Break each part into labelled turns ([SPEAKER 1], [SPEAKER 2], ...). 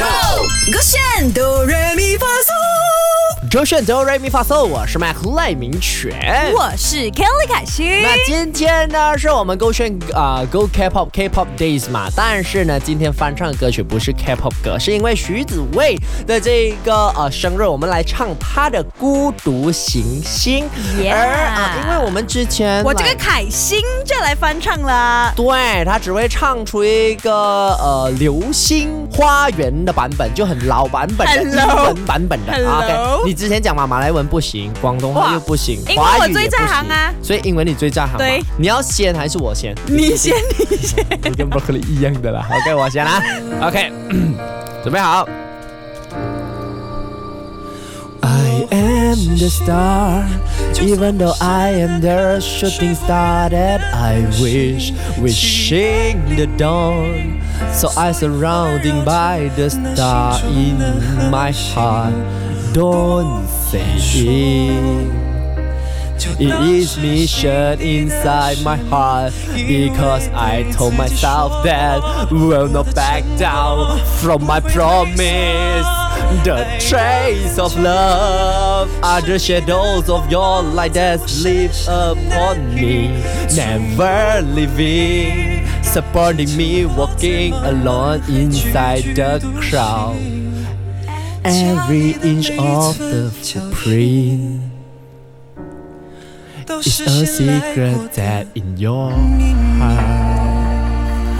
[SPEAKER 1] Go，勾选哆来咪发嗦，
[SPEAKER 2] 周旋哆瑞咪发嗦，我是麦克赖明全。
[SPEAKER 1] 我是 Kelly 凯欣。
[SPEAKER 2] 那今天呢，是我们勾选啊、Go K-pop K-pop Days 嘛，但是呢，今天翻唱的歌曲不是 K-pop 歌，是因为徐子未的这个呃生日，我们来唱他的《孤独行星》。
[SPEAKER 1] Yeah
[SPEAKER 2] 而啊、因为我们之前
[SPEAKER 1] 我这个凯欣就来翻唱了。
[SPEAKER 2] 对他只会唱出一个呃《流星花园》的版本，就很老版本的英文版本的。OK，你之前讲嘛，马来文不行，广东话又不行，
[SPEAKER 1] 英文我最在
[SPEAKER 2] 行
[SPEAKER 1] 行啊
[SPEAKER 2] 所以英文你最在行。
[SPEAKER 1] 对
[SPEAKER 2] 你要先还是我先？
[SPEAKER 1] 你先，你先。
[SPEAKER 2] 你跟 broccoli 一样的啦。OK，我先啦。OK，准备好。I am the star, even though I am the shooting star that I wish, wishing the dawn. So I surrounding by the star in my heart. Don't say it. It is mission inside my heart because I told myself that will not back down from my promise. The trace of love are the shadows of your light that sleep upon me, never leaving, supporting me, walking alone inside the crowd. Every inch of the footprint is a secret that in your heart。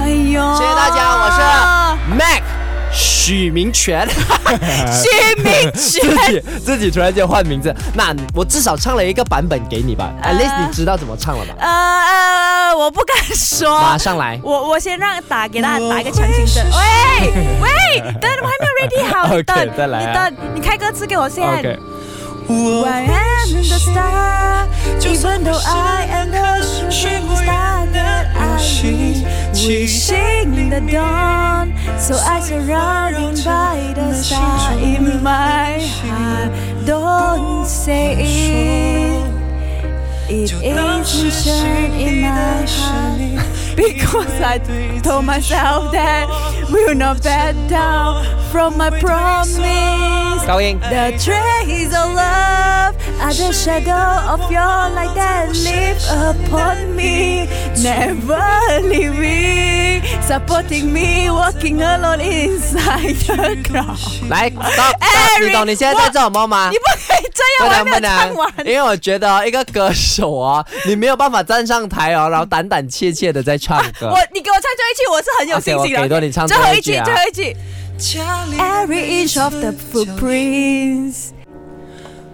[SPEAKER 1] 哎呦，
[SPEAKER 2] 谢谢大家，我是 Mac 许明全。
[SPEAKER 1] 许明
[SPEAKER 2] 自
[SPEAKER 1] 全。
[SPEAKER 2] 己自己突然间换名字，那我至少唱了一个版本给你吧。At least 你知道怎么唱了吧？
[SPEAKER 1] 呃呃，我不敢说。
[SPEAKER 2] 马上来。
[SPEAKER 1] 我我先让打给大家打一个强心针。喂喂，等我还没有 ready 到你等，okay,
[SPEAKER 2] 再来啊、
[SPEAKER 1] 你等，你开歌词给我先。
[SPEAKER 2] Okay.
[SPEAKER 1] I am the star，even I am the shooting star dawn。So I surrounded by the star in my heart。Don't say it。It isn't shine in my heart I told myself that we'll not back down. From my promise.
[SPEAKER 2] 高音。
[SPEAKER 1] The trace of love are the shadow of your light that live upon me, never leaving, supporting me, walking alone inside the crowd.
[SPEAKER 2] 来，stop 你懂你现在在做什么吗
[SPEAKER 1] 你？不可以这样，我还没有
[SPEAKER 2] 不能
[SPEAKER 1] 唱完。
[SPEAKER 2] 因为我觉得一个歌手啊，你没有办法站上台哦，然后胆胆怯怯的在唱歌。
[SPEAKER 1] 我你给我唱最后一句，我是很有信心的。
[SPEAKER 2] 我给多你唱
[SPEAKER 1] 最后一句，
[SPEAKER 2] 最后一句。
[SPEAKER 1] Every inch of the footprints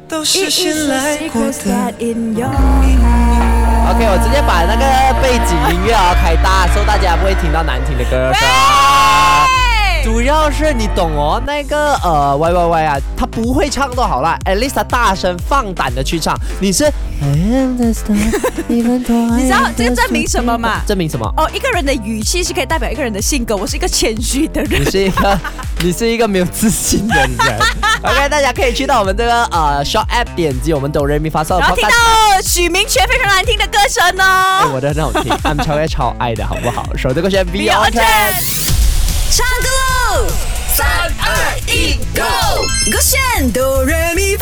[SPEAKER 3] 都
[SPEAKER 1] it
[SPEAKER 3] 是
[SPEAKER 1] a
[SPEAKER 3] 来过的。
[SPEAKER 1] that in your heart.
[SPEAKER 2] OK，我直接把那个背景音乐啊开大，所以大家不会听到难听的歌声。主要是你懂哦，那个呃喂喂喂啊，他不会唱都好啦，at least 他大声放胆的去唱。你是 I am the star, even though I
[SPEAKER 1] 你知道这个证明什么吗
[SPEAKER 2] 证明什么？
[SPEAKER 1] 哦，一个人的语气是可以代表一个人的性格。我是一个谦虚的人
[SPEAKER 2] 你。是一个，你是一个没有自信的人。OK，大家可以去到我们这个呃 Short App 点击我们哆来咪发烧的
[SPEAKER 1] 然后听。到许明全非常难听的歌声
[SPEAKER 2] 哎，
[SPEAKER 1] 哦。
[SPEAKER 2] 我的很好听，I'm 超爱超爱的好不好？首这个选 B
[SPEAKER 1] 歌喽！三二一